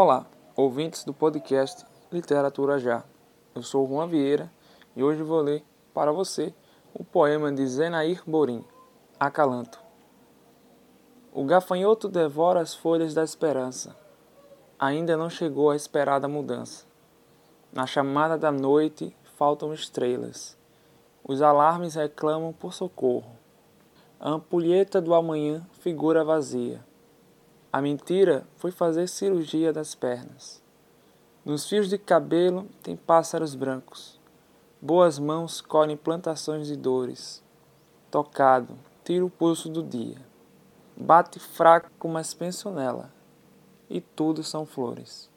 Olá, ouvintes do podcast Literatura Já. Eu sou Juan Vieira e hoje vou ler para você o poema de Zenair Borim, Acalanto. O gafanhoto devora as folhas da esperança. Ainda não chegou a esperada mudança. Na chamada da noite faltam estrelas. Os alarmes reclamam por socorro. A ampulheta do amanhã figura vazia. A mentira foi fazer cirurgia das pernas. Nos fios de cabelo tem pássaros brancos. Boas mãos colhem plantações de dores. Tocado, tira o pulso do dia. Bate fraco, mas penso nela. E tudo são flores.